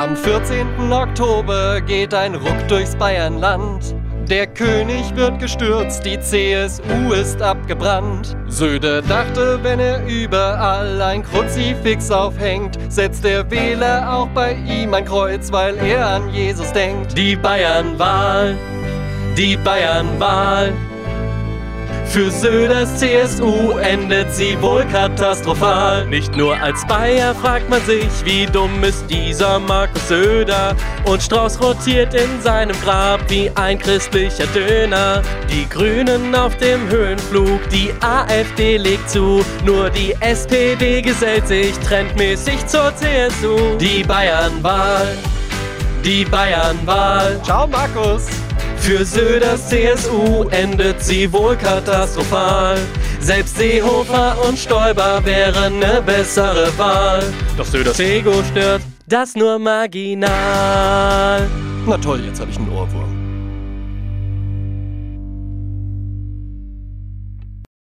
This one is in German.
Am 14. Oktober geht ein Ruck durchs Bayernland. Der König wird gestürzt, die CSU ist abgebrannt. Söder dachte, wenn er überall ein Kruzifix aufhängt, setzt der Wähler auch bei ihm ein Kreuz, weil er an Jesus denkt. Die Bayernwahl, die Bayernwahl. Für Söders CSU endet sie wohl katastrophal. Nicht nur als Bayer fragt man sich, wie dumm ist dieser Markus Söder. Und Strauß rotiert in seinem Grab wie ein christlicher Döner. Die Grünen auf dem Höhenflug, die AfD legt zu. Nur die SPD gesellt sich trendmäßig zur CSU. Die Bayernwahl, die Bayernwahl. Ciao, Markus! Für Söders CSU endet sie wohl katastrophal. Selbst Seehofer und Stoiber wären ne bessere Wahl. Doch Söders Ego stört das nur marginal. Na toll, jetzt habe ich einen Ohrwurm.